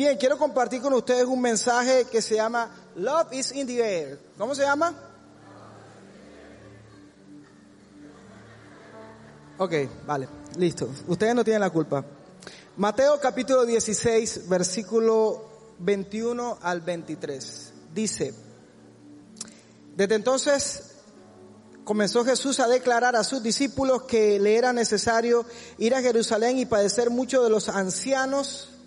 Bien, quiero compartir con ustedes un mensaje que se llama Love is in the air. ¿Cómo se llama? Ok, vale, listo. Ustedes no tienen la culpa. Mateo capítulo 16, versículo 21 al 23. Dice, desde entonces comenzó Jesús a declarar a sus discípulos que le era necesario ir a Jerusalén y padecer mucho de los ancianos,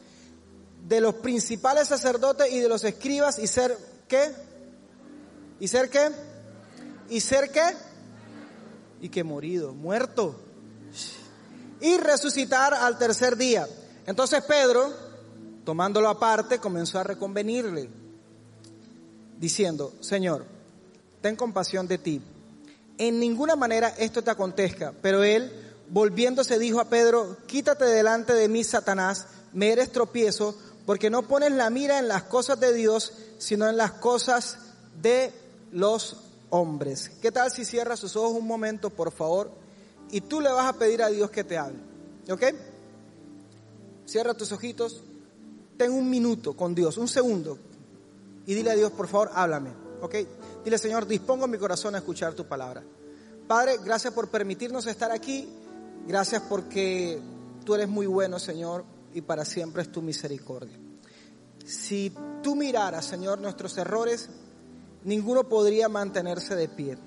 de los principales sacerdotes y de los escribas y ser qué? ¿Y ser qué? ¿Y ser qué? Y que morido, muerto. Y resucitar al tercer día. Entonces Pedro, tomándolo aparte, comenzó a reconvenirle, diciendo, Señor, ten compasión de ti en ninguna manera esto te acontezca. Pero él, volviéndose, dijo a Pedro, quítate delante de mí, Satanás, me eres tropiezo, porque no pones la mira en las cosas de Dios, sino en las cosas de los hombres. ¿Qué tal si cierras sus ojos un momento, por favor? Y tú le vas a pedir a Dios que te hable. ¿Ok? Cierra tus ojitos. Ten un minuto con Dios, un segundo. Y dile a Dios, por favor, háblame. ¿Ok? Dile, Señor, dispongo mi corazón a escuchar tu palabra. Padre, gracias por permitirnos estar aquí. Gracias porque tú eres muy bueno, Señor, y para siempre es tu misericordia. Si tú miraras, Señor, nuestros errores, ninguno podría mantenerse de pie.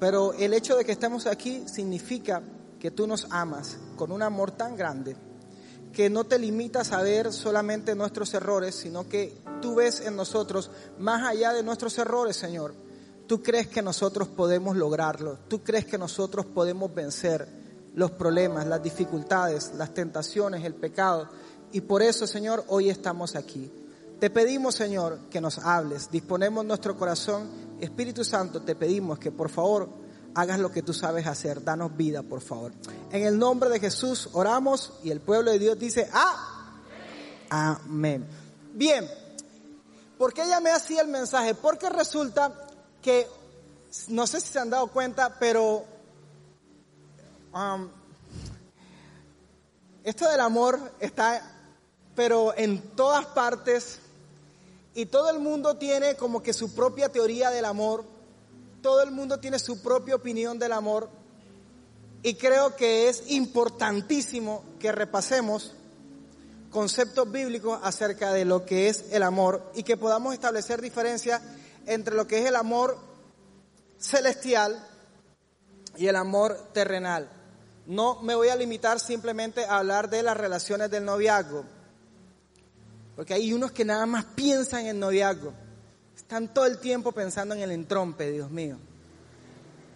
Pero el hecho de que estemos aquí significa que tú nos amas con un amor tan grande que no te limitas a ver solamente nuestros errores, sino que tú ves en nosotros más allá de nuestros errores, Señor. Tú crees que nosotros podemos lograrlo, tú crees que nosotros podemos vencer los problemas, las dificultades, las tentaciones, el pecado. Y por eso, Señor, hoy estamos aquí. Te pedimos, Señor, que nos hables, disponemos nuestro corazón. Espíritu Santo, te pedimos que por favor hagas lo que tú sabes hacer. Danos vida, por favor. En el nombre de Jesús oramos y el pueblo de Dios dice, ah, amén. Bien, ¿por qué llamé así el mensaje? Porque resulta que, no sé si se han dado cuenta, pero um, esto del amor está, pero en todas partes, y todo el mundo tiene como que su propia teoría del amor todo el mundo tiene su propia opinión del amor y creo que es importantísimo que repasemos conceptos bíblicos acerca de lo que es el amor y que podamos establecer diferencias entre lo que es el amor celestial y el amor terrenal. No me voy a limitar simplemente a hablar de las relaciones del noviazgo, porque hay unos que nada más piensan en noviazgo. Están todo el tiempo pensando en el entrompe, Dios mío.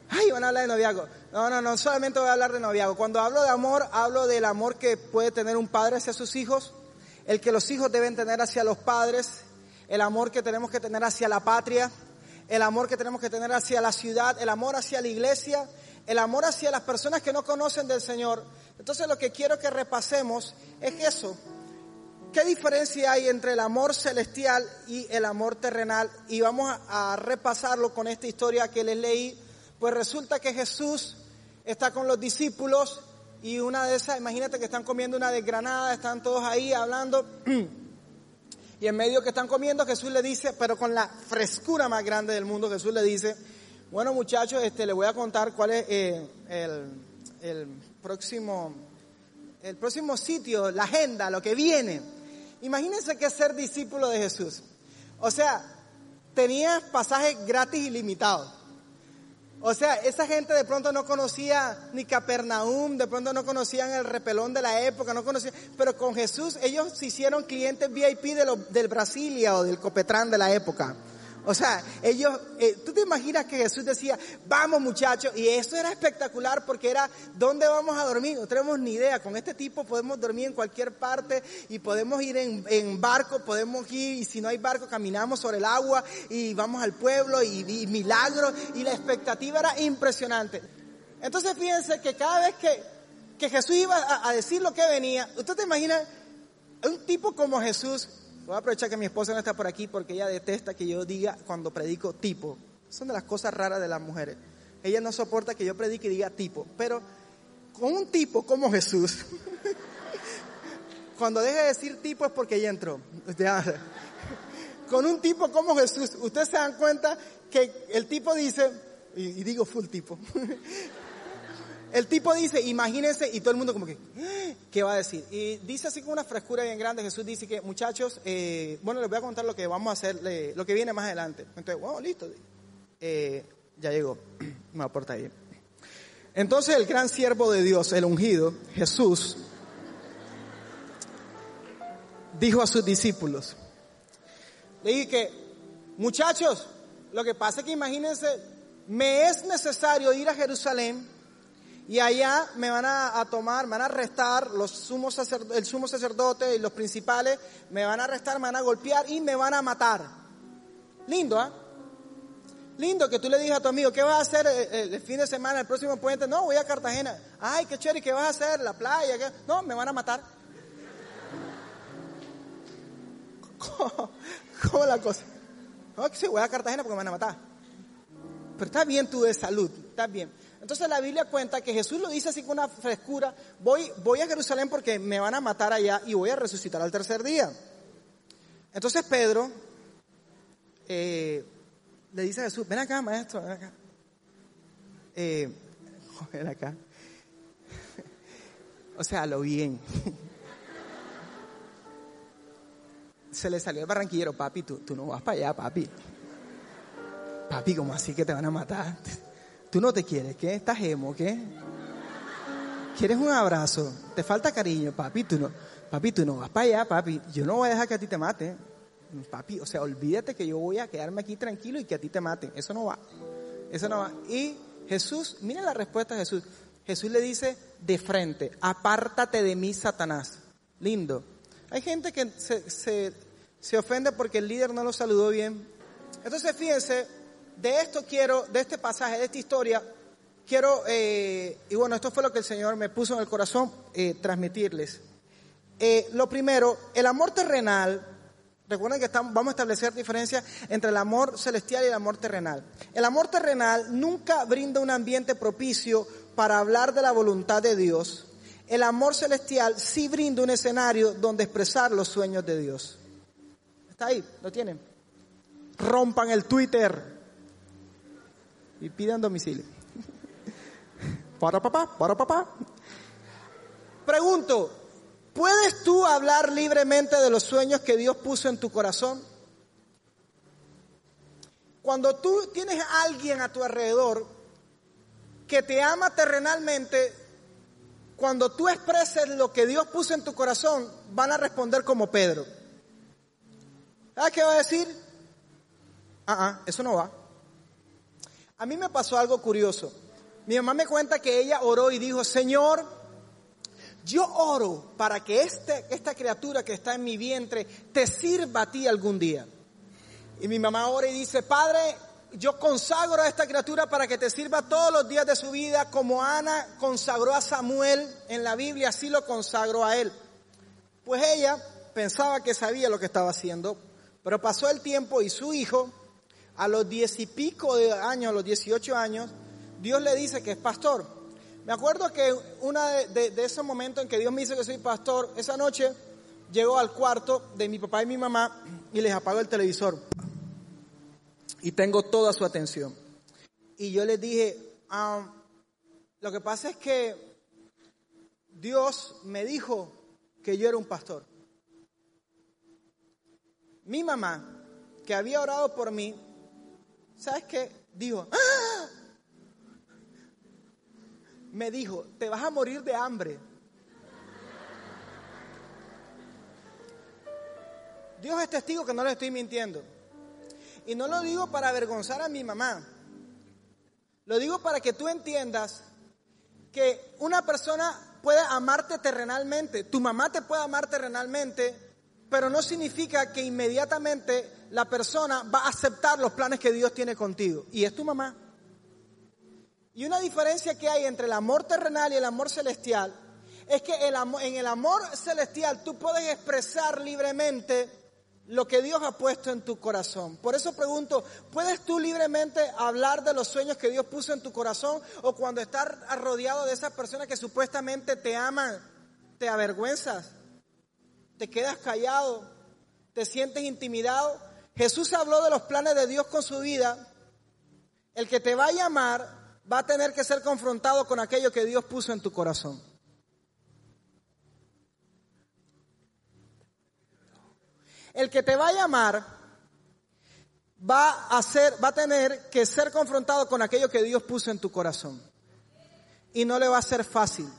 Ay, van a hablar de noviazgo. No, no, no, solamente voy a hablar de noviazgo. Cuando hablo de amor, hablo del amor que puede tener un padre hacia sus hijos, el que los hijos deben tener hacia los padres, el amor que tenemos que tener hacia la patria, el amor que tenemos que tener hacia la ciudad, el amor hacia la iglesia, el amor hacia las personas que no conocen del Señor. Entonces lo que quiero que repasemos es eso, ¿Qué diferencia hay entre el amor celestial y el amor terrenal? Y vamos a, repasarlo con esta historia que les leí. Pues resulta que Jesús está con los discípulos y una de esas, imagínate que están comiendo una desgranada, están todos ahí hablando. Y en medio que están comiendo, Jesús le dice, pero con la frescura más grande del mundo, Jesús le dice, bueno muchachos, este, les voy a contar cuál es eh, el, el, próximo, el próximo sitio, la agenda, lo que viene. Imagínense que es ser discípulo de Jesús. O sea, tenías pasajes gratis ilimitados. O sea, esa gente de pronto no conocía ni Capernaum, de pronto no conocían el repelón de la época, no conocían, pero con Jesús ellos se hicieron clientes VIP de del Brasilia o del Copetrán de la época. O sea, ellos, eh, tú te imaginas que Jesús decía, vamos muchachos, y eso era espectacular porque era, ¿dónde vamos a dormir? No tenemos ni idea, con este tipo podemos dormir en cualquier parte y podemos ir en, barco, podemos ir, y si no hay barco, caminamos sobre el agua y vamos al pueblo y, milagros, y la expectativa era impresionante. Entonces fíjense que cada vez que, que Jesús iba a, a decir lo que venía, usted te imagina, un tipo como Jesús, Voy a aprovechar que mi esposa no está por aquí porque ella detesta que yo diga cuando predico tipo. Son de las cosas raras de las mujeres. Ella no soporta que yo predique y diga tipo. Pero con un tipo como Jesús, cuando deje de decir tipo es porque ya entró. Con un tipo como Jesús, ustedes se dan cuenta que el tipo dice, y digo full tipo, el tipo dice, imagínense, y todo el mundo como que, ¿qué va a decir? Y dice así con una frescura bien grande, Jesús dice que, muchachos, eh, bueno, les voy a contar lo que vamos a hacer, lo que viene más adelante. Entonces, bueno, listo, Eh, ya llegó, me aporta ahí. Entonces el gran siervo de Dios, el ungido, Jesús, dijo a sus discípulos, le dije que, muchachos, lo que pasa es que imagínense, me es necesario ir a Jerusalén y allá me van a, tomar, me van a arrestar los sumos el sumo sacerdote y los principales, me van a arrestar, me van a golpear y me van a matar. Lindo, ¿ah? Lindo que tú le digas a tu amigo, ¿qué vas a hacer el, el fin de semana, el próximo puente? No, voy a Cartagena. Ay, qué chévere, ¿qué vas a hacer? La playa. No, me van a matar. ¿Cómo, cómo la cosa? No, que sí, voy a Cartagena porque me van a matar. Pero está bien tú de salud, está bien. Entonces la Biblia cuenta que Jesús lo dice así con una frescura, voy, voy a Jerusalén porque me van a matar allá y voy a resucitar al tercer día. Entonces Pedro eh, le dice a Jesús, ven acá maestro, ven acá. Eh, ven acá. O sea, lo bien. Se le salió el barranquillero, papi, tú, tú no vas para allá, papi. Papi, ¿cómo así que te van a matar? ¿Tú no te quieres? ¿Qué? ¿Estás emo? ¿Qué? ¿Quieres un abrazo? ¿Te falta cariño? Papi, tú no, papi, tú no vas para allá, papi. Yo no voy a dejar que a ti te maten. Papi, o sea, olvídate que yo voy a quedarme aquí tranquilo y que a ti te maten. Eso no va. Eso no va. Y Jesús, miren la respuesta de Jesús. Jesús le dice de frente, apártate de mí, Satanás. Lindo. Hay gente que se, se, se ofende porque el líder no lo saludó bien. Entonces, fíjense, de esto quiero, de este pasaje, de esta historia, quiero, eh, y bueno, esto fue lo que el Señor me puso en el corazón, eh, transmitirles. Eh, lo primero, el amor terrenal, recuerden que estamos, vamos a establecer diferencia entre el amor celestial y el amor terrenal. El amor terrenal nunca brinda un ambiente propicio para hablar de la voluntad de Dios. El amor celestial sí brinda un escenario donde expresar los sueños de Dios. ¿Está ahí? ¿Lo tienen? Rompan el Twitter y pidan domicilio. Para papá, para papá. Pregunto, ¿puedes tú hablar libremente de los sueños que Dios puso en tu corazón? Cuando tú tienes a alguien a tu alrededor que te ama terrenalmente, cuando tú expreses lo que Dios puso en tu corazón, van a responder como Pedro. ¿Sabes qué va a decir? Ah, ah, eso no va. A mí me pasó algo curioso. Mi mamá me cuenta que ella oró y dijo, Señor, yo oro para que este, esta criatura que está en mi vientre te sirva a ti algún día. Y mi mamá ora y dice, Padre, yo consagro a esta criatura para que te sirva todos los días de su vida, como Ana consagró a Samuel en la Biblia, así lo consagró a él. Pues ella pensaba que sabía lo que estaba haciendo, pero pasó el tiempo y su hijo, a los diez y pico de años, a los dieciocho años, Dios le dice que es pastor. Me acuerdo que una de, esos momentos en que Dios me dice que soy pastor, esa noche llegó al cuarto de mi papá y mi mamá y les apagó el televisor. Y tengo toda su atención. Y yo les dije, um, lo que pasa es que Dios me dijo que yo era un pastor. Mi mamá, que había orado por mí, ¿sabes qué? Dijo, ¡Ah! me dijo, te vas a morir de hambre. Dios es testigo que no le estoy mintiendo. Y no lo digo para avergonzar a mi mamá. Lo digo para que tú entiendas que una persona puede amarte terrenalmente. Tu mamá te puede amar terrenalmente, pero no significa que inmediatamente la persona va a aceptar los planes que Dios tiene contigo. Y es tu mamá. Y una diferencia que hay entre el amor terrenal y el amor celestial es que el amor, en el amor celestial tú puedes expresar libremente lo que Dios ha puesto en tu corazón. Por eso pregunto, ¿puedes tú libremente hablar de los sueños que Dios puso en tu corazón? O cuando estás rodeado de esas personas que supuestamente te aman, te avergüenzas. te quedas callado, te sientes intimidado. Jesús habló de los planes de Dios con su vida. El que te va a llamar va a tener que ser confrontado con aquello que Dios puso en tu corazón. El que te va a llamar va a ser, va a tener que ser confrontado con aquello que Dios puso en tu corazón. Y no le va a ser fácil.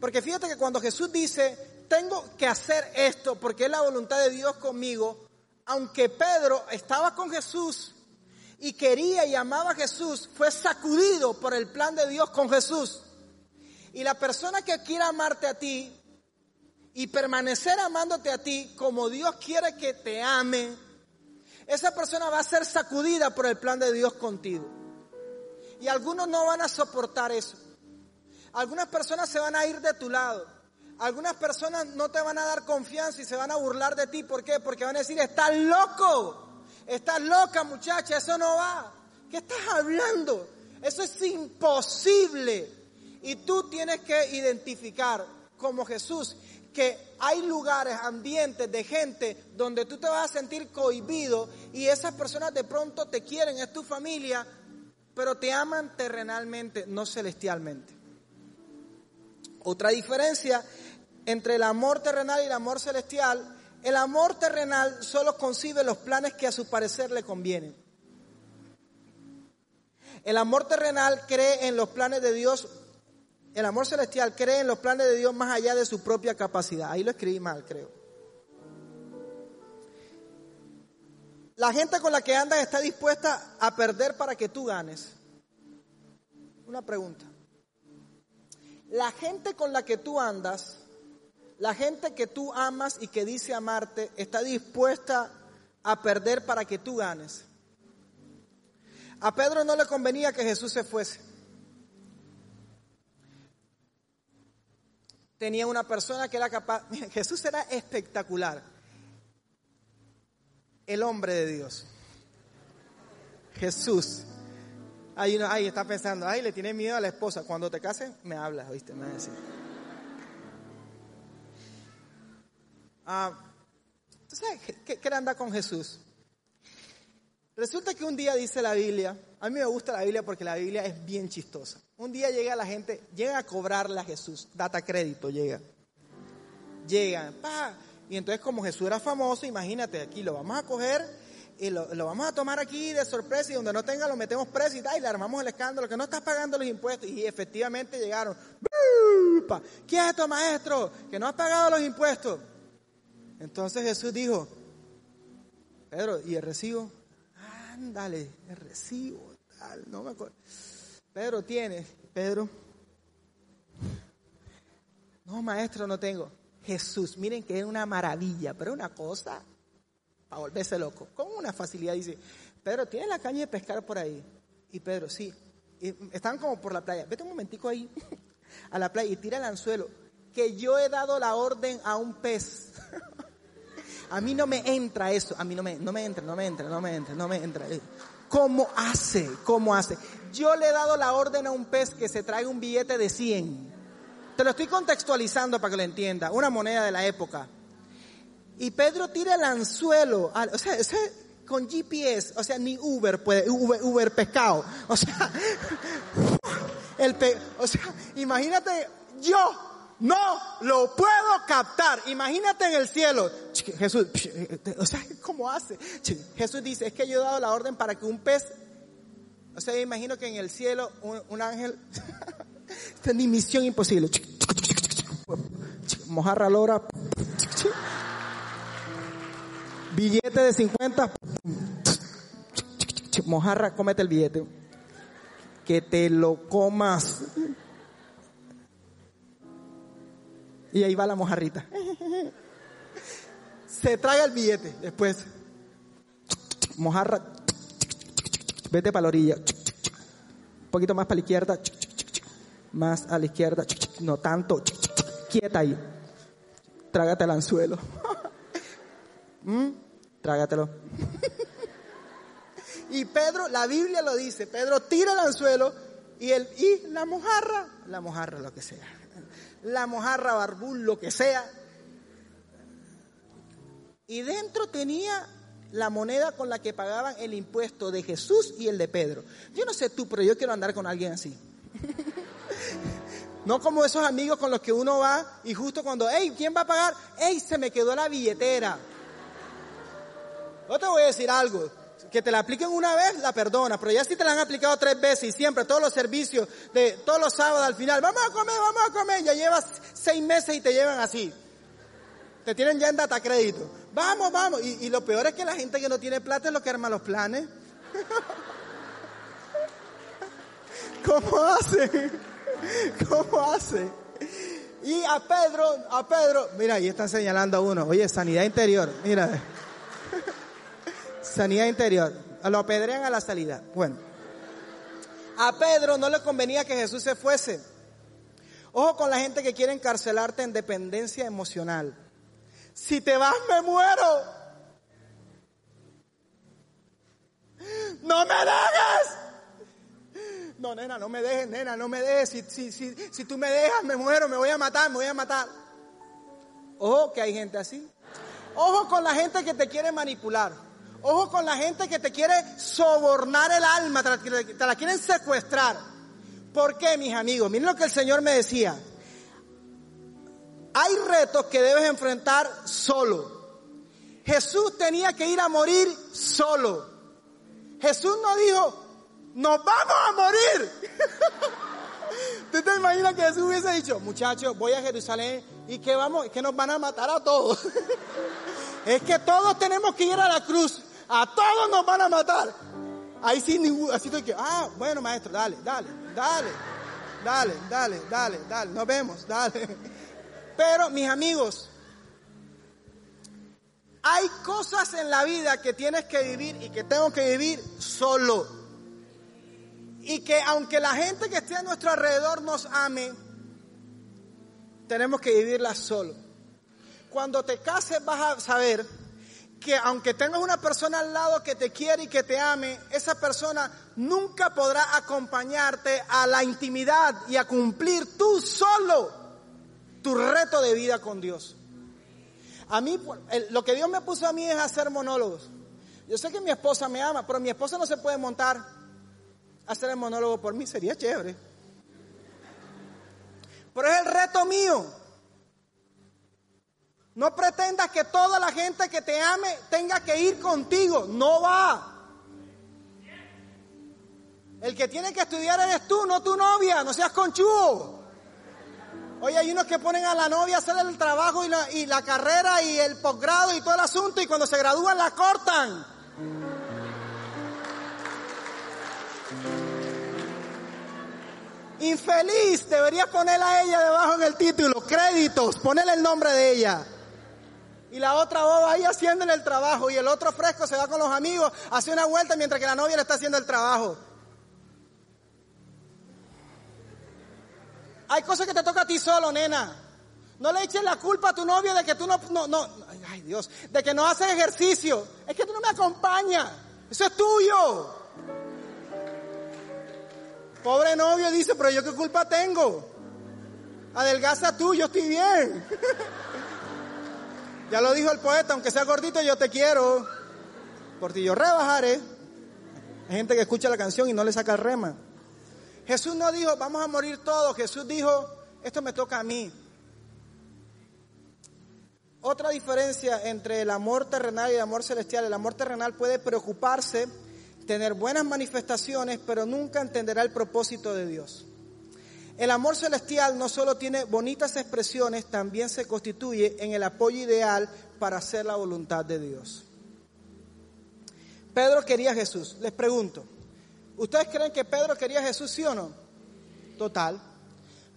Porque fíjate que cuando Jesús dice, tengo que hacer esto porque es la voluntad de Dios conmigo, aunque Pedro estaba con Jesús y quería y amaba a Jesús, fue sacudido por el plan de Dios con Jesús. Y la persona que quiera amarte a ti y permanecer amándote a ti como Dios quiere que te ame, esa persona va a ser sacudida por el plan de Dios contigo. Y algunos no van a soportar eso. Algunas personas se van a ir de tu lado. Algunas personas no te van a dar confianza y se van a burlar de ti. ¿Por qué? Porque van a decir, estás loco. Estás loca muchacha, eso no va. ¿Qué estás hablando? Eso es imposible. Y tú tienes que identificar como Jesús que hay lugares, ambientes de gente donde tú te vas a sentir cohibido y esas personas de pronto te quieren, es tu familia, pero te aman terrenalmente, no celestialmente. Otra diferencia entre el amor terrenal y el amor celestial, el amor terrenal solo concibe los planes que a su parecer le convienen. El amor terrenal cree en los planes de Dios el amor celestial cree en los planes de Dios más allá de su propia capacidad. Ahí lo escribí mal, creo. La gente con la que andas está dispuesta a perder para que tú ganes. Una pregunta. La gente con la que tú andas, la gente que tú amas y que dice amarte, está dispuesta a perder para que tú ganes. A Pedro no le convenía que Jesús se fuese. tenía una persona que era capaz, Jesús era espectacular, el hombre de Dios. Jesús. Ahí, ahí está pensando, ay, le tiene miedo a la esposa. Cuando te cases, me hablas, ¿viste? Me va a decir. Ah, qué, qué anda con Jesús? Resulta que un día dice la Biblia, a mí me gusta la Biblia porque la Biblia es bien chistosa. Un día llega la gente, llega a cobrarle a Jesús, data crédito, llega. Llega, pa. Y entonces como Jesús era famoso, imagínate, aquí lo vamos a coger y lo, vamos a tomar aquí de sorpresa y donde no tenga lo metemos preso y, tal, y le armamos el escándalo, que no estás pagando los impuestos. Y efectivamente llegaron, ¿qué es esto maestro? Que no has pagado los impuestos. Entonces Jesús dijo, Pedro, ¿y el recibo? ándale, el recibo, tal, no me acuerdo. Pedro tiene, Pedro. No, maestro, no tengo. Jesús, miren que es una maravilla, pero una cosa para volverse loco. Con una facilidad dice, Pedro, ¿tienes la caña de pescar por ahí? Y Pedro, sí. están como por la playa. Vete un momentico ahí a la playa y tira el anzuelo. Que yo he dado la orden a un pez. A mí no me entra eso, a mí no me, no me entra, no me entra, no me entra, no me entra. ¿Cómo hace? ¿Cómo hace? Yo le he dado la orden a un pez que se traiga un billete de 100. Te lo estoy contextualizando para que lo entienda. Una moneda de la época. Y Pedro tira el anzuelo. O sea, con GPS. O sea, ni Uber puede. Uber, Uber pescado. O sea, el o sea, imagínate yo no lo puedo captar. Imagínate en el cielo. Jesús, o sea, ¿cómo hace? Jesús dice, es que yo he dado la orden para que un pez, o sea, imagino que en el cielo un, ángel, esta es ni misión imposible. Mojarra lora. Billete de 50. Mojarra, cómete el billete. Que te lo comas. Y ahí va la mojarrita. Se traga el billete. Después, mojarra, vete para la orilla. Un poquito más para la izquierda. Más a la izquierda. No tanto. Quieta ahí. Trágate el anzuelo. ¿Mm? Trágatelo. y Pedro, la Biblia lo dice. Pedro tira el anzuelo y, el, y la mojarra, la mojarra, lo que sea la mojarra barbul, lo que sea, y dentro tenía la moneda con la que pagaban el impuesto de Jesús y el de Pedro. Yo no sé tú, pero yo quiero andar con alguien así. No como esos amigos con los que uno va y justo cuando, hey, ¿quién va a pagar? Hey, se me quedó la billetera. No te voy a decir algo, que te la apliquen una vez, la perdona, pero ya si te la han aplicado tres veces y siempre, todos los servicios, de todos los sábados al final, vamos a comer, vamos a comer, ya llevas seis meses y te llevan así. Te tienen ya en data crédito. Vamos, vamos. Y, y lo peor es que la gente que no tiene plata es lo que arma los planes. ¿Cómo hace? ¿Cómo hace? Y a Pedro, a Pedro, mira, ahí están señalando a uno. Oye, sanidad interior, mira. Sanidad interior. Lo apedrean a la salida. Bueno. A Pedro no le convenía que Jesús se fuese. Ojo con la gente que quiere encarcelarte en dependencia emocional. Si te vas me muero. No me dejes. No, nena, no me dejes, nena, no me dejes. Si, si, si, si tú me dejas, me muero, me voy a matar, me voy a matar. Ojo que hay gente así. Ojo con la gente que te quiere manipular. Ojo con la gente que te quiere sobornar el alma, te la, quieren secuestrar. ¿Por qué, mis amigos? Miren lo que el Señor me decía. Hay retos que debes enfrentar solo. Jesús tenía que ir a morir solo. Jesús no dijo, nos vamos a morir. ¿Tú te imaginas que Jesús hubiese dicho, muchachos, voy a Jerusalén y que vamos, que nos van a matar a todos? es que todos tenemos que ir a la cruz. A todos nos van a matar. Ahí sí, así estoy que, ah, bueno maestro, dale, dale, dale, dale, dale, dale, dale, nos vemos, dale. Pero mis amigos, hay cosas en la vida que tienes que vivir y que tengo que vivir solo. Y que aunque la gente que esté a nuestro alrededor nos ame, tenemos que vivirlas solo. Cuando te cases vas a saber que aunque tengas una persona al lado que te quiere y que te ame, esa persona nunca podrá acompañarte a la intimidad y a cumplir tú solo tu reto de vida con Dios. A mí, lo que Dios me puso a mí es hacer monólogos. Yo sé que mi esposa me ama, pero mi esposa no se puede montar a hacer el monólogo por mí, sería chévere. Pero es el reto mío. No pretendas que toda la gente que te ame tenga que ir contigo. No va. El que tiene que estudiar eres tú, no tu novia. No seas conchudo. Hoy hay unos que ponen a la novia a hacer el trabajo y la, y la carrera y el posgrado y todo el asunto y cuando se gradúan la cortan. Infeliz, deberías ponerla a ella debajo en el título, créditos, ponerle el nombre de ella. Y la otra boba ahí haciéndole el trabajo. Y el otro fresco se va con los amigos, hace una vuelta mientras que la novia le está haciendo el trabajo. Hay cosas que te toca a ti solo, nena. No le eches la culpa a tu novio de que tú no, no, no, ay Dios, de que no haces ejercicio. Es que tú no me acompañas. Eso es tuyo. Pobre novio dice, pero yo qué culpa tengo. Adelgaza tú, yo estoy bien. Ya lo dijo el poeta, aunque sea gordito, yo te quiero. Por ti yo rebajaré. Hay gente que escucha la canción y no le saca rema. Jesús no dijo, vamos a morir todos. Jesús dijo, esto me toca a mí. Otra diferencia entre el amor terrenal y el amor celestial. El amor terrenal puede preocuparse, tener buenas manifestaciones, pero nunca entenderá el propósito de Dios. El amor celestial no solo tiene bonitas expresiones, también se constituye en el apoyo ideal para hacer la voluntad de Dios. Pedro quería a Jesús. Les pregunto, ¿ustedes creen que Pedro quería a Jesús, sí o no? Total.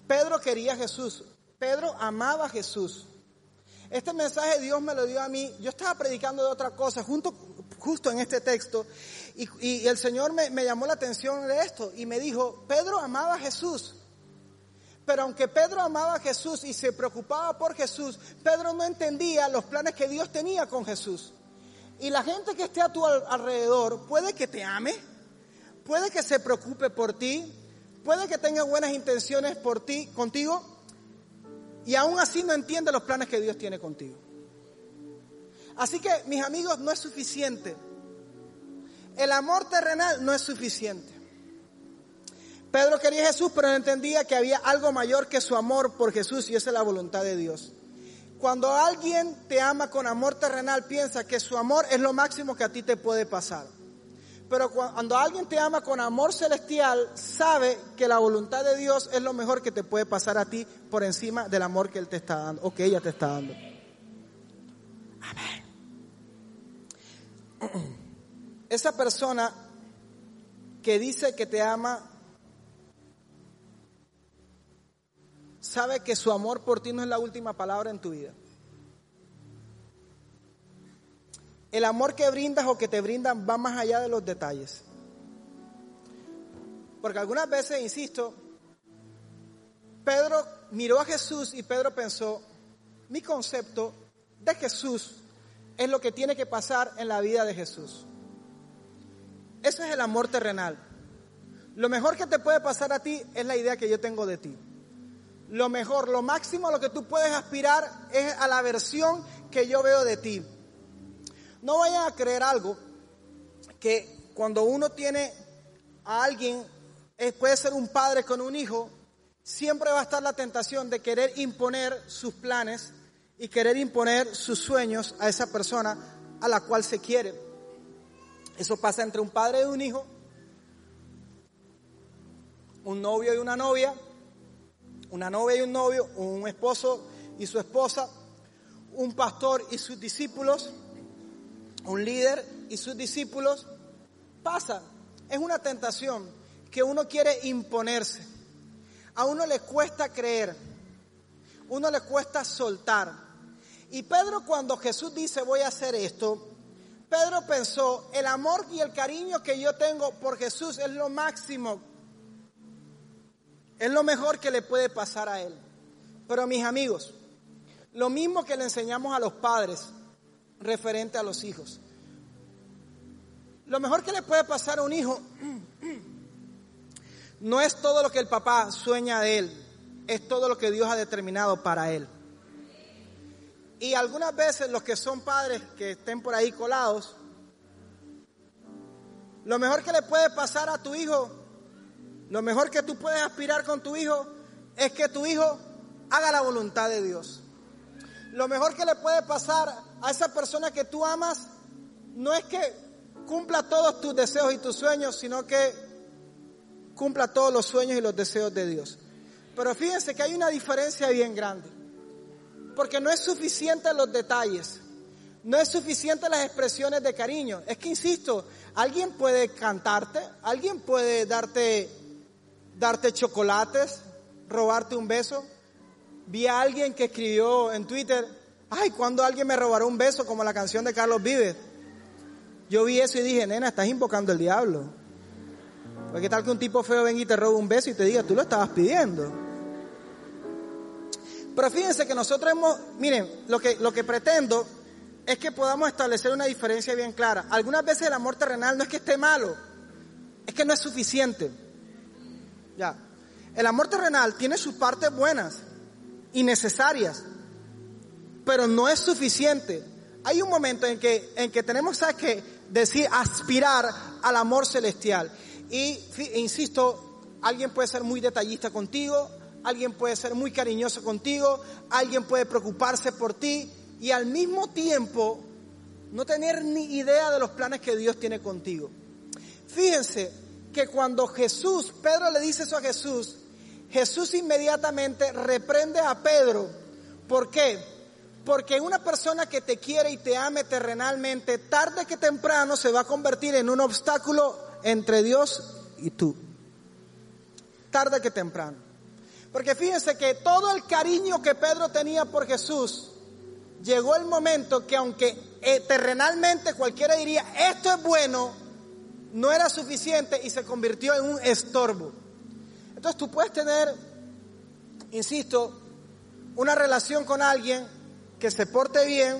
Pedro quería a Jesús. Pedro amaba a Jesús. Este mensaje Dios me lo dio a mí. Yo estaba predicando de otra cosa justo en este texto y, el Señor me, me llamó la atención de esto y me dijo, Pedro amaba a Jesús. Pero aunque Pedro amaba a Jesús y se preocupaba por Jesús, Pedro no entendía los planes que Dios tenía con Jesús. Y la gente que esté a tu alrededor puede que te ame, puede que se preocupe por ti, puede que tenga buenas intenciones por ti, contigo, y aún así no entiende los planes que Dios tiene contigo. Así que, mis amigos, no es suficiente. El amor terrenal no es suficiente. Pedro quería a Jesús, pero no entendía que había algo mayor que su amor por Jesús y esa es la voluntad de Dios. Cuando alguien te ama con amor terrenal, piensa que su amor es lo máximo que a ti te puede pasar. Pero cuando alguien te ama con amor celestial, sabe que la voluntad de Dios es lo mejor que te puede pasar a ti por encima del amor que Él te está dando o que ella te está dando. Amén. Esa persona que dice que te ama, sabe que su amor por ti no es la última palabra en tu vida. El amor que brindas o que te brindan va más allá de los detalles. Porque algunas veces, insisto, Pedro miró a Jesús y Pedro pensó, mi concepto de Jesús es lo que tiene que pasar en la vida de Jesús. Ese es el amor terrenal. Lo mejor que te puede pasar a ti es la idea que yo tengo de ti. Lo mejor, lo máximo a lo que tú puedes aspirar es a la versión que yo veo de ti. No vayan a creer algo que cuando uno tiene a alguien, puede ser un padre con un hijo, siempre va a estar la tentación de querer imponer sus planes y querer imponer sus sueños a esa persona a la cual se quiere. Eso pasa entre un padre y un hijo, un novio y una novia, una novia y un novio, un esposo y su esposa, un pastor y sus discípulos, un líder y sus discípulos, pasa. Es una tentación que uno quiere imponerse. A uno le cuesta creer, uno le cuesta soltar. Y Pedro cuando Jesús dice voy a hacer esto, Pedro pensó, el amor y el cariño que yo tengo por Jesús es lo máximo, es lo mejor que le puede pasar a él. Pero mis amigos, lo mismo que le enseñamos a los padres, referente a los hijos. Lo mejor que le puede pasar a un hijo no es todo lo que el papá sueña de él, es todo lo que Dios ha determinado para él. Y algunas veces los que son padres que estén por ahí colados, lo mejor que le puede pasar a tu hijo, lo mejor que tú puedes aspirar con tu hijo, es que tu hijo haga la voluntad de Dios. Lo mejor que le puede pasar a esa persona que tú amas no es que cumpla todos tus deseos y tus sueños, sino que cumpla todos los sueños y los deseos de Dios. Pero fíjense que hay una diferencia bien grande, porque no es suficiente los detalles, no es suficiente las expresiones de cariño. Es que, insisto, alguien puede cantarte, alguien puede darte, darte chocolates, robarte un beso. Vi a alguien que escribió en Twitter, ay, ¿cuándo alguien me robará un beso como la canción de Carlos Vives? Yo vi eso y dije, nena, estás invocando el diablo. Porque qué tal que un tipo feo venga y te robe un beso y te diga, tú lo estabas pidiendo. Pero fíjense que nosotros hemos, miren, lo que, lo que pretendo es que podamos establecer una diferencia bien clara. Algunas veces el amor terrenal no es que esté malo, es que no es suficiente. Ya. El amor terrenal tiene sus partes buenas y necesarias, pero no es suficiente. Hay un momento en que, en que tenemos que decir, aspirar al amor celestial. Y insisto, alguien puede ser muy detallista contigo, alguien puede ser muy cariñoso contigo, alguien puede preocuparse por ti y al mismo tiempo no tener ni idea de los planes que Dios tiene contigo. Fíjense que cuando Jesús, Pedro le dice eso a Jesús, Jesús inmediatamente reprende a Pedro. ¿Por qué? Porque una persona que te quiere y te ame terrenalmente, tarde que temprano se va a convertir en un obstáculo entre Dios y tú. Tarde que temprano. Porque fíjense que todo el cariño que Pedro tenía por Jesús, llegó el momento que aunque eh, terrenalmente cualquiera diría, esto es bueno, no era suficiente y se convirtió en un estorbo. Entonces tú puedes tener, insisto, una relación con alguien que se porte bien,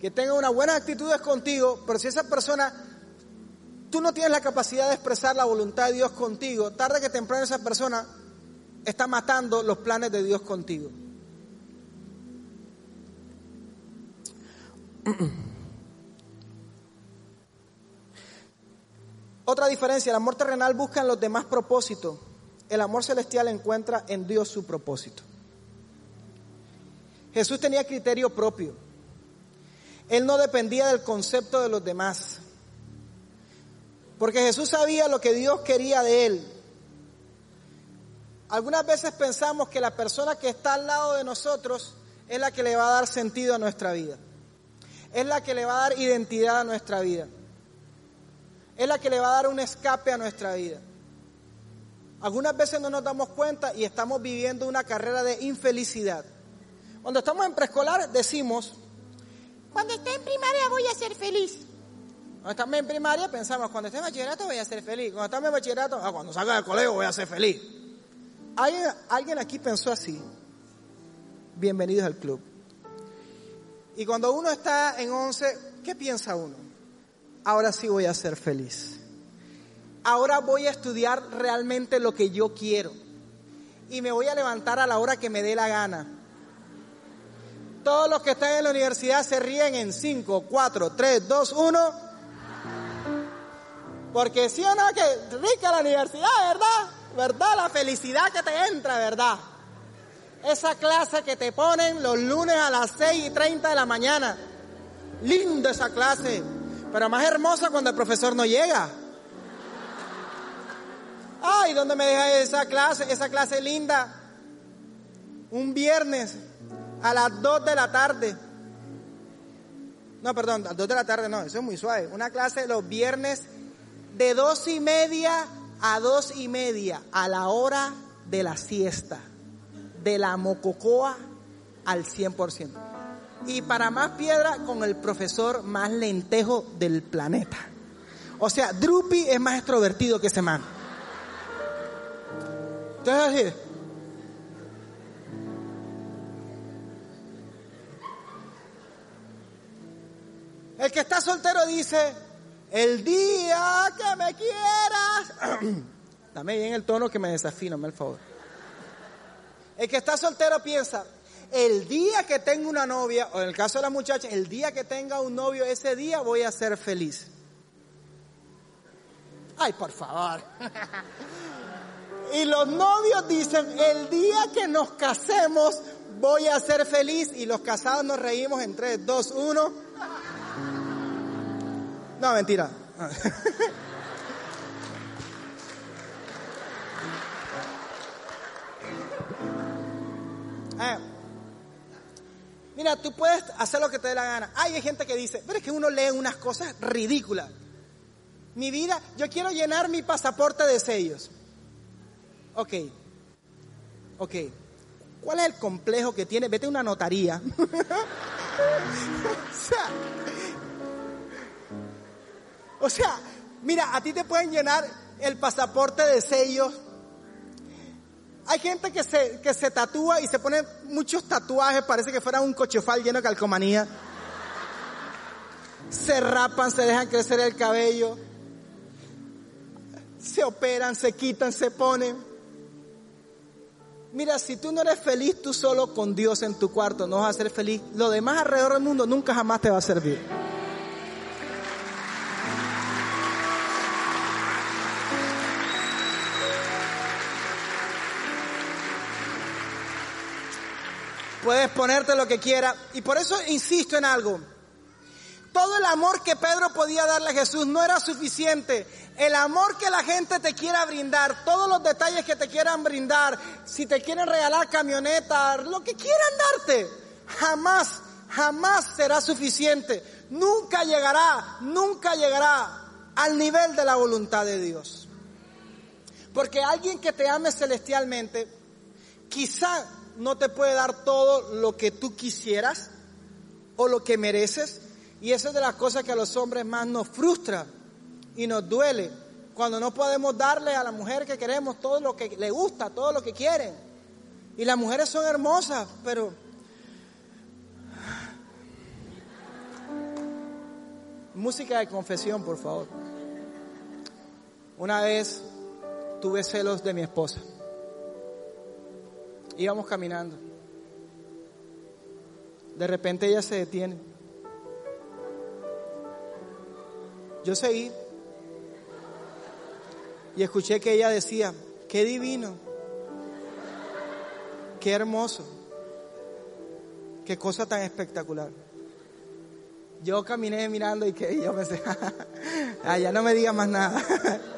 que tenga unas buenas actitudes contigo, pero si esa persona, tú no tienes la capacidad de expresar la voluntad de Dios contigo, tarde que temprano esa persona está matando los planes de Dios contigo. Otra diferencia, el amor terrenal busca en los demás propósitos. El amor celestial encuentra en Dios su propósito. Jesús tenía criterio propio. Él no dependía del concepto de los demás. Porque Jesús sabía lo que Dios quería de él. Algunas veces pensamos que la persona que está al lado de nosotros es la que le va a dar sentido a nuestra vida. Es la que le va a dar identidad a nuestra vida es la que le va a dar un escape a nuestra vida. Algunas veces no nos damos cuenta y estamos viviendo una carrera de infelicidad. Cuando estamos en preescolar decimos, cuando esté en primaria voy a ser feliz. Cuando estamos en primaria pensamos, cuando esté en bachillerato voy a ser feliz. Cuando estamos en bachillerato, ah, cuando salga del colegio voy a ser feliz. ¿Alguien, alguien aquí pensó así? Bienvenidos al club. Y cuando uno está en 11, ¿qué piensa uno? Ahora sí voy a ser feliz. Ahora voy a estudiar realmente lo que yo quiero. Y me voy a levantar a la hora que me dé la gana. Todos los que están en la universidad se ríen en 5, 4, 3, 2, 1. Porque sí o no, que rica la universidad, ¿verdad? ¿Verdad? La felicidad que te entra, ¿verdad? Esa clase que te ponen los lunes a las 6 y 30 de la mañana. Linda esa clase pero más hermosa cuando el profesor no llega. Ay, ¿dónde me deja esa clase? Esa clase linda. Un viernes a las 2 de la tarde. No, perdón, a las 2 de la tarde no, eso es muy suave. Una clase los viernes de dos y media a dos y media a la hora de la siesta. De la mococoa al 100% y para más piedra con el profesor más lentejo del planeta. O sea, Drupi es más extrovertido que ese man. Entonces así. El que está soltero dice, el día que me quieras. Dame bien el tono que me desafino, me el favor. El que está soltero piensa, el día que tenga una novia, o en el caso de la muchacha, el día que tenga un novio, ese día voy a ser feliz. Ay, por favor. y los novios dicen, el día que nos casemos, voy a ser feliz. Y los casados nos reímos en 3, 2, 1. No, mentira. eh. Mira, tú puedes hacer lo que te dé la gana. hay gente que dice, pero es que uno lee unas cosas ridículas. Mi vida, yo quiero llenar mi pasaporte de sellos. Ok, ok. ¿Cuál es el complejo que tiene? Vete a una notaría. o sea, o sea, mira, a ti te pueden llenar el pasaporte de sellos hay gente que se, que se tatúa y se pone muchos tatuajes, parece que fuera un cochefal lleno de calcomanía. Se rapan, se dejan crecer el cabello. Se operan, se quitan, se ponen. Mira, si tú no eres feliz tú solo con Dios en tu cuarto, no vas a ser feliz. Lo demás alrededor del mundo nunca jamás te va a servir. Puedes ponerte lo que quiera. Y por eso insisto en algo. Todo el amor que Pedro podía darle a Jesús no era suficiente. El amor que la gente te quiera brindar, todos los detalles que te quieran brindar, si te quieren regalar camioneta, lo que quieran darte, jamás, jamás será suficiente. Nunca llegará, nunca llegará al nivel de la voluntad de Dios. Porque alguien que te ame celestialmente, quizá no te puede dar todo lo que tú quisieras o lo que mereces. Y esa es de las cosas que a los hombres más nos frustra y nos duele. Cuando no podemos darle a la mujer que queremos todo lo que le gusta, todo lo que quieren. Y las mujeres son hermosas, pero... Música de confesión, por favor. Una vez tuve celos de mi esposa. Íbamos caminando. De repente ella se detiene. Yo seguí. y escuché que ella decía, qué divino, qué hermoso, qué cosa tan espectacular. Yo caminé mirando y que yo pensé, ah, ya no me diga más nada.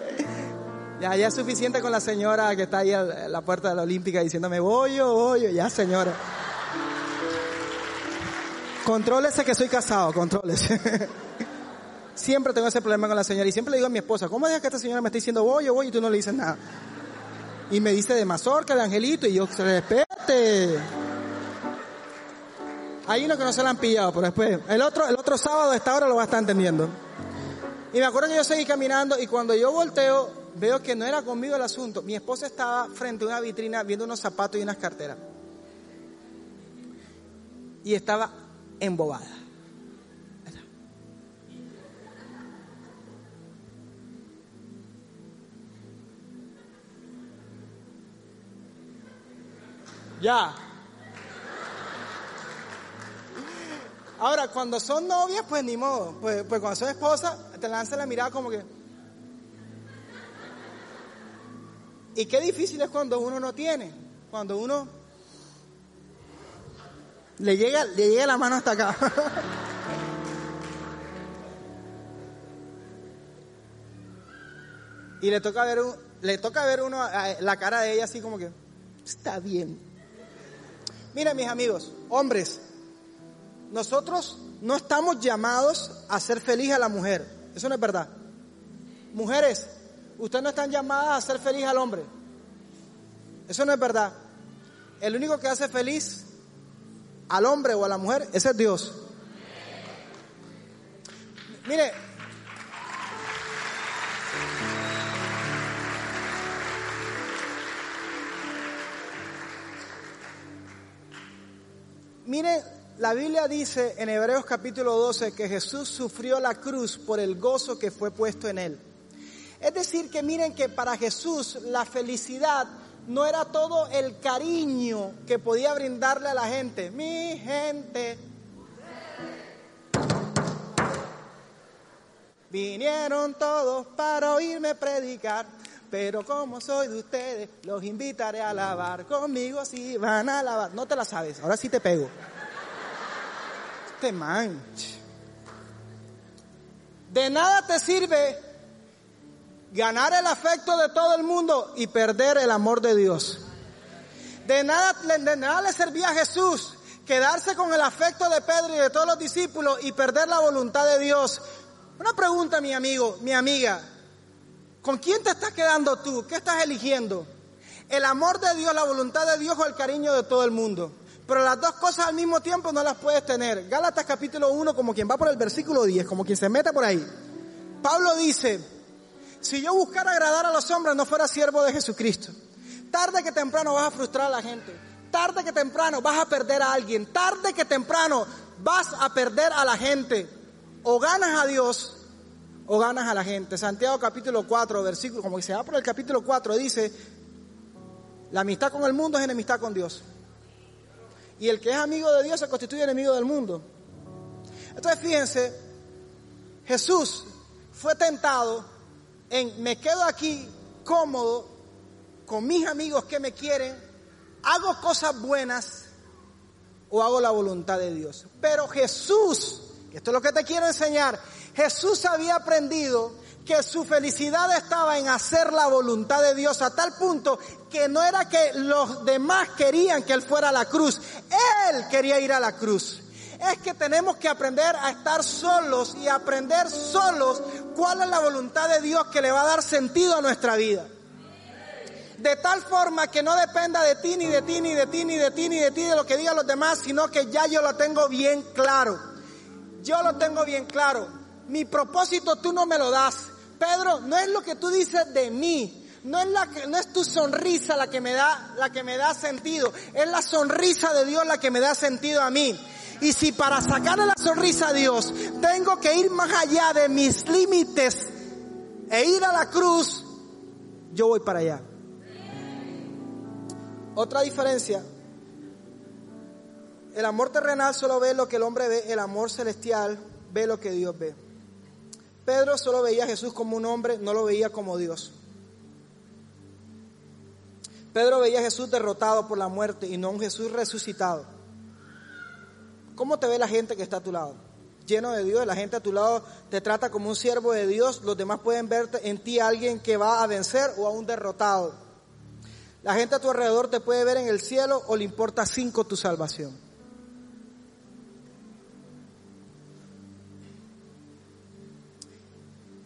ya, ya es suficiente con la señora que está ahí a la puerta de la Olímpica diciéndome, voy yo, voy ya señora. Contrólese que soy casado, contrólese. siempre tengo ese problema con la señora y siempre le digo a mi esposa, ¿cómo dejas que esta señora me esté diciendo voy yo, voy y tú no le dices nada? Y me dice de mazorca, de angelito y yo, respete. Hay uno que no se lo han pillado, pero después, el otro, el otro sábado a esta hora lo va a estar entendiendo. Y me acuerdo que yo seguí caminando y cuando yo volteo, veo que no era conmigo el asunto. Mi esposa estaba frente a una vitrina viendo unos zapatos y unas carteras. Y estaba embobada. Ya. Ahora, cuando son novias, pues ni modo. Pues, pues cuando son esposas, te lanzan la mirada como que... Y qué difícil es cuando uno no tiene. Cuando uno le llega, le llega la mano hasta acá. y le toca ver le toca ver uno la cara de ella así como que está bien. Mira mis amigos, hombres, nosotros no estamos llamados a ser feliz a la mujer. Eso no es verdad. Mujeres, ustedes no están llamadas a ser feliz al hombre. Eso no es verdad. El único que hace feliz al hombre o a la mujer, ese es Dios. Mire, mire, la Biblia dice en Hebreos capítulo 12 que Jesús sufrió la cruz por el gozo que fue puesto en él. Es decir, que miren que para Jesús la felicidad no era todo el cariño que podía brindarle a la gente. Mi gente. Vinieron todos para oírme predicar, pero como soy de ustedes, los invitaré a lavar. Conmigo si van a lavar. No te la sabes, ahora sí te pego. Te manche. De nada te sirve ganar el afecto de todo el mundo y perder el amor de Dios. De nada, de nada le servía a Jesús quedarse con el afecto de Pedro y de todos los discípulos y perder la voluntad de Dios. Una pregunta, mi amigo, mi amiga. ¿Con quién te estás quedando tú? ¿Qué estás eligiendo? ¿El amor de Dios, la voluntad de Dios o el cariño de todo el mundo? Pero las dos cosas al mismo tiempo no las puedes tener. Gálatas capítulo 1, como quien va por el versículo 10, como quien se mete por ahí. Pablo dice, si yo buscara agradar a los hombres, no fuera siervo de Jesucristo. Tarde que temprano vas a frustrar a la gente. Tarde que temprano vas a perder a alguien. Tarde que temprano vas a perder a la gente. O ganas a Dios o ganas a la gente. Santiago capítulo 4, versículo, como que se va por el capítulo 4, dice, la amistad con el mundo es enemistad con Dios. Y el que es amigo de Dios se constituye enemigo del mundo. Entonces fíjense, Jesús fue tentado en me quedo aquí cómodo con mis amigos que me quieren, hago cosas buenas o hago la voluntad de Dios. Pero Jesús, esto es lo que te quiero enseñar, Jesús había aprendido que su felicidad estaba en hacer la voluntad de Dios a tal punto que no era que los demás querían que Él fuera a la cruz, Él quería ir a la cruz es que tenemos que aprender a estar solos y aprender solos cuál es la voluntad de Dios que le va a dar sentido a nuestra vida. De tal forma que no dependa de ti, ni de ti, ni de ti, ni de ti, ni de ti, de lo que digan los demás, sino que ya yo lo tengo bien claro. Yo lo tengo bien claro. Mi propósito tú no me lo das. Pedro, no es lo que tú dices de mí, no es, la que, no es tu sonrisa la que me da, la que me da sentido, es la sonrisa de Dios la que me da sentido a mí. Y si para sacarle la sonrisa a Dios tengo que ir más allá de mis límites e ir a la cruz, yo voy para allá. Otra diferencia, el amor terrenal solo ve lo que el hombre ve, el amor celestial ve lo que Dios ve. Pedro solo veía a Jesús como un hombre, no lo veía como Dios. Pedro veía a Jesús derrotado por la muerte y no un Jesús resucitado. ¿Cómo te ve la gente que está a tu lado? Lleno de Dios, la gente a tu lado te trata como un siervo de Dios, los demás pueden verte en ti alguien que va a vencer o a un derrotado. La gente a tu alrededor te puede ver en el cielo o le importa cinco tu salvación.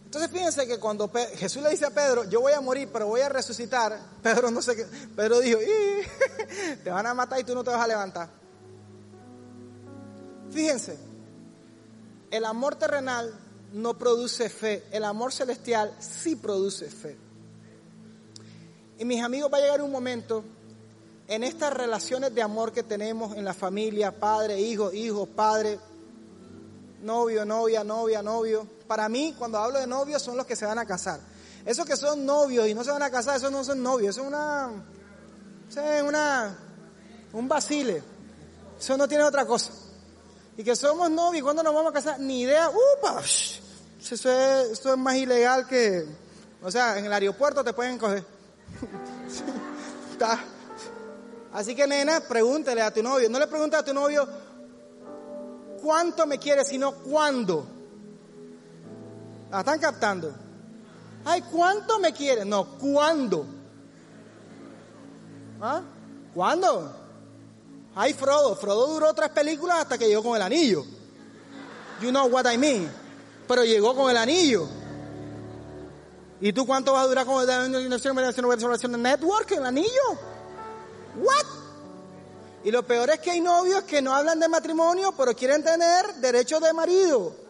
Entonces fíjense que cuando Jesús le dice a Pedro, yo voy a morir, pero voy a resucitar, Pedro no sé qué, Pedro dijo, te van a matar y tú no te vas a levantar. Fíjense, el amor terrenal no produce fe, el amor celestial sí produce fe. Y mis amigos, va a llegar un momento en estas relaciones de amor que tenemos en la familia, padre, hijo, hijo, padre, novio, novia, novia, novio. Para mí, cuando hablo de novios, son los que se van a casar. Esos que son novios y no se van a casar, esos no son novios, eso es una, una, un vacile. Eso no tiene otra cosa. Y que somos novios, ¿cuándo nos vamos a casar? Ni idea, ¡upa! Eso es, eso es más ilegal que, o sea, en el aeropuerto te pueden coger. Así que nena, pregúntele a tu novio. No le preguntes a tu novio cuánto me quiere, sino cuándo. ¿La están captando? Ay, ¿cuánto me quiere? No, ¿cuándo? ¿Ah? ¿Cuándo? Ay, Frodo. Frodo duró tres películas hasta que llegó con el anillo. You know what I mean. Pero llegó con el anillo. ¿Y tú cuánto vas a durar con el network, el anillo? What? Y lo peor es que hay novios que no hablan de matrimonio, pero quieren tener derecho de marido.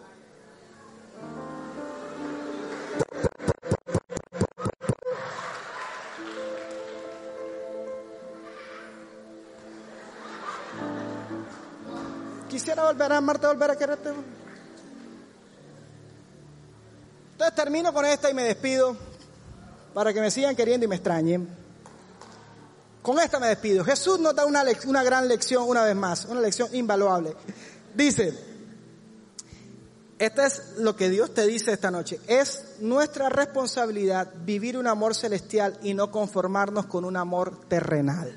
Quisiera volver a amarte, volver a quererte. Entonces termino con esta y me despido para que me sigan queriendo y me extrañen. Con esta me despido. Jesús nos da una, una gran lección una vez más, una lección invaluable. Dice, esta es lo que Dios te dice esta noche. Es nuestra responsabilidad vivir un amor celestial y no conformarnos con un amor terrenal.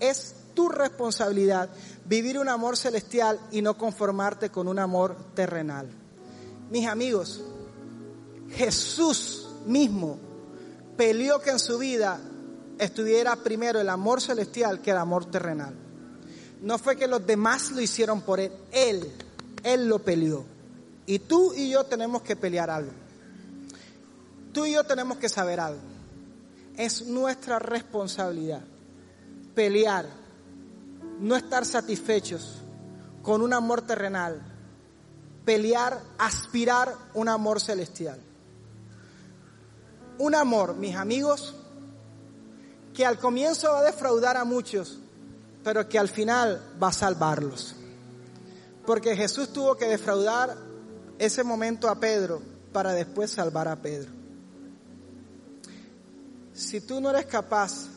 Es tu responsabilidad vivir un amor celestial y no conformarte con un amor terrenal. Mis amigos, Jesús mismo peleó que en su vida estuviera primero el amor celestial que el amor terrenal. No fue que los demás lo hicieron por él, él, él lo peleó. Y tú y yo tenemos que pelear algo. Tú y yo tenemos que saber algo. Es nuestra responsabilidad pelear, no estar satisfechos con un amor terrenal, pelear, aspirar un amor celestial. Un amor, mis amigos, que al comienzo va a defraudar a muchos, pero que al final va a salvarlos. Porque Jesús tuvo que defraudar ese momento a Pedro para después salvar a Pedro. Si tú no eres capaz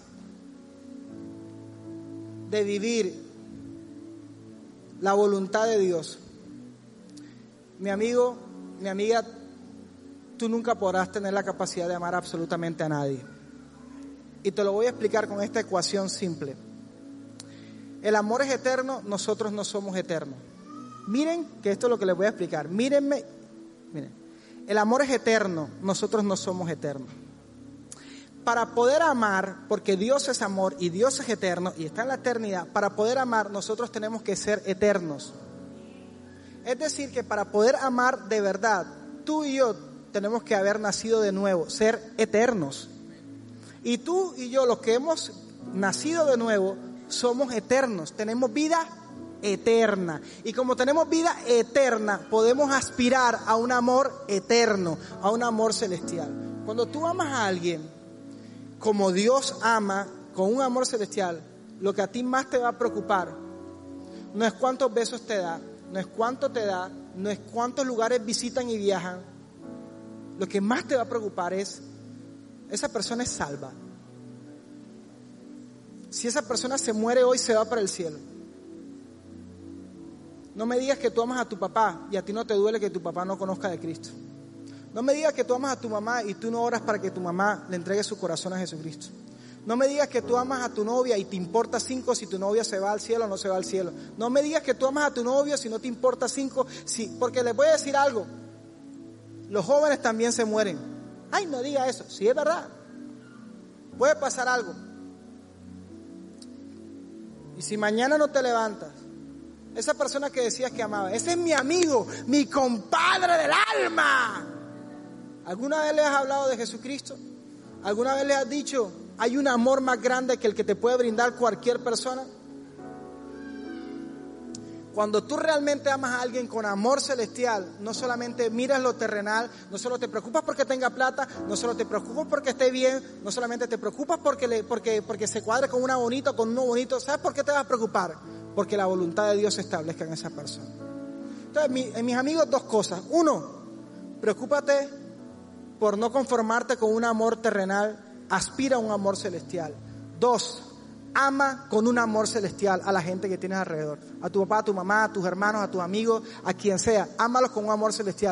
de vivir la voluntad de Dios, mi amigo, mi amiga, tú nunca podrás tener la capacidad de amar absolutamente a nadie. Y te lo voy a explicar con esta ecuación simple. El amor es eterno, nosotros no somos eternos. Miren que esto es lo que les voy a explicar. Mírenme, miren. El amor es eterno, nosotros no somos eternos. Para poder amar, porque Dios es amor y Dios es eterno y está en la eternidad, para poder amar nosotros tenemos que ser eternos. Es decir, que para poder amar de verdad, tú y yo tenemos que haber nacido de nuevo, ser eternos. Y tú y yo, los que hemos nacido de nuevo, somos eternos, tenemos vida eterna. Y como tenemos vida eterna, podemos aspirar a un amor eterno, a un amor celestial. Cuando tú amas a alguien como Dios ama, con un amor celestial, lo que a ti más te va a preocupar no es cuántos besos te da, no es cuánto te da, no es cuántos lugares visitan y viajan. Lo que más te va a preocupar es esa persona es salva. Si esa persona se muere hoy, se va para el cielo. No me digas que tú amas a tu papá y a ti no te duele que tu papá no conozca de Cristo. No me digas que tú amas a tu mamá y tú no oras para que tu mamá le entregue su corazón a Jesucristo. No me digas que tú amas a tu novia y te importa cinco si tu novia se va al cielo o no se va al cielo. No me digas que tú amas a tu novio si no te importa cinco, si, porque les voy a decir algo. Los jóvenes también se mueren. Ay, no diga eso. Si es verdad. Puede pasar algo. Y si mañana no te levantas, esa persona que decías que amaba, ese es mi amigo, mi compadre del alma. ¿Alguna vez le has hablado de Jesucristo? ¿Alguna vez le has dicho, hay un amor más grande que el que te puede brindar cualquier persona? Cuando tú realmente amas a alguien con amor celestial, no solamente miras lo terrenal, no solo te preocupas porque tenga plata, no solo te preocupas porque esté bien, no solamente te preocupas porque, porque, porque se cuadre con una bonita con uno bonito. ¿Sabes por qué te vas a preocupar? Porque la voluntad de Dios se establezca en esa persona. Entonces, en mis amigos, dos cosas. Uno, preocúpate por no conformarte con un amor terrenal, aspira a un amor celestial. Dos, ama con un amor celestial a la gente que tienes alrededor. A tu papá, a tu mamá, a tus hermanos, a tus amigos, a quien sea. Ámalos con un amor celestial.